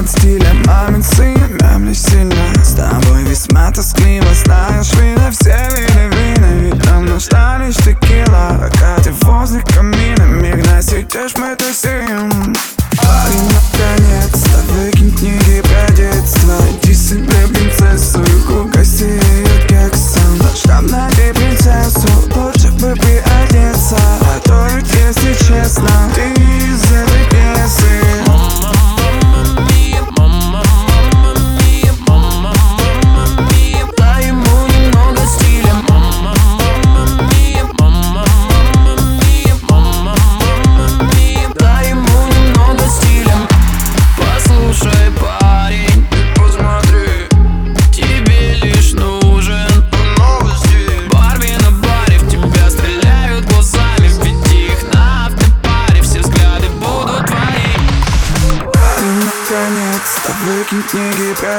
под стилем Мамин сын, нам не сильно. С тобой весьма тоскливо Знаешь, вина все вины вины Ведь нам нужна лишь текила Пока ты возле камина. Миг насидишь, мы тусим.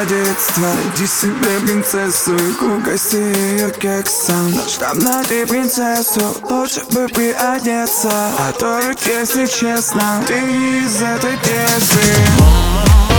Детства Найди себе принцессу и угости ее кексом. Наш найти принцессу, лучше бы приодеться. А то если честно, ты из этой песни